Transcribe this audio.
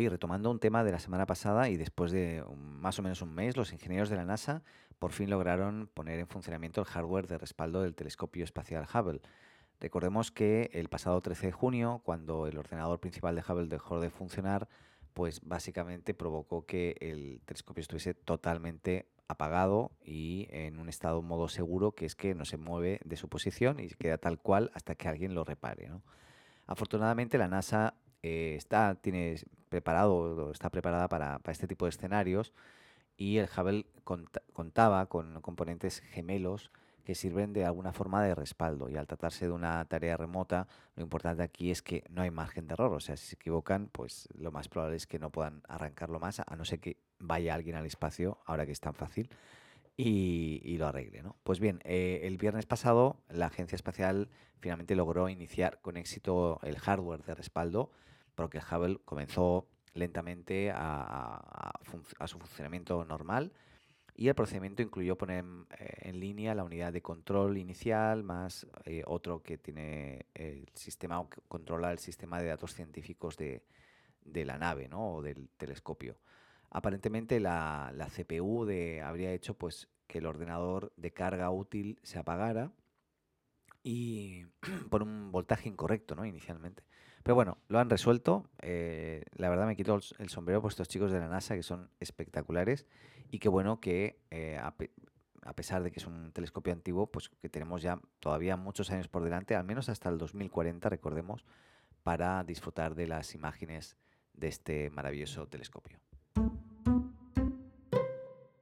Oye, retomando un tema de la semana pasada y después de más o menos un mes, los ingenieros de la NASA por fin lograron poner en funcionamiento el hardware de respaldo del telescopio espacial Hubble. Recordemos que el pasado 13 de junio, cuando el ordenador principal de Hubble dejó de funcionar, pues básicamente provocó que el telescopio estuviese totalmente apagado y en un estado modo seguro, que es que no se mueve de su posición y queda tal cual hasta que alguien lo repare. Afortunadamente la NASA eh, está, tiene preparado, está preparada para, este tipo de escenarios y el Hubble contaba con componentes gemelos que sirven de alguna forma de respaldo. Y al tratarse de una tarea remota, lo importante aquí es que no hay margen de error. O sea, si se equivocan, pues lo más probable es que no puedan arrancarlo más, a no ser que vaya alguien al espacio, ahora que es tan fácil, y, lo arregle. ¿no? Pues bien, eh, el viernes pasado la Agencia Espacial finalmente logró iniciar con éxito el hardware de respaldo, porque Hubble comenzó lentamente a, su funcionamiento normal y el procedimiento incluyó poner eh, en, línea la unidad de control inicial más eh, otro que tiene el sistema controla el sistema de datos científicos de, la nave ¿no? o del telescopio. Aparentemente la, CPU de, habría hecho pues, que el ordenador de carga útil se apagara y por un voltaje incorrecto ¿no? inicialmente. Pero bueno, lo han resuelto. Eh, la verdad me quito el sombrero por estos chicos de la NASA que son espectaculares y qué bueno que eh, a, pesar de que es un telescopio antiguo, pues que tenemos ya todavía muchos años por delante, al menos hasta el 2040, recordemos, para disfrutar de las imágenes de este maravilloso telescopio.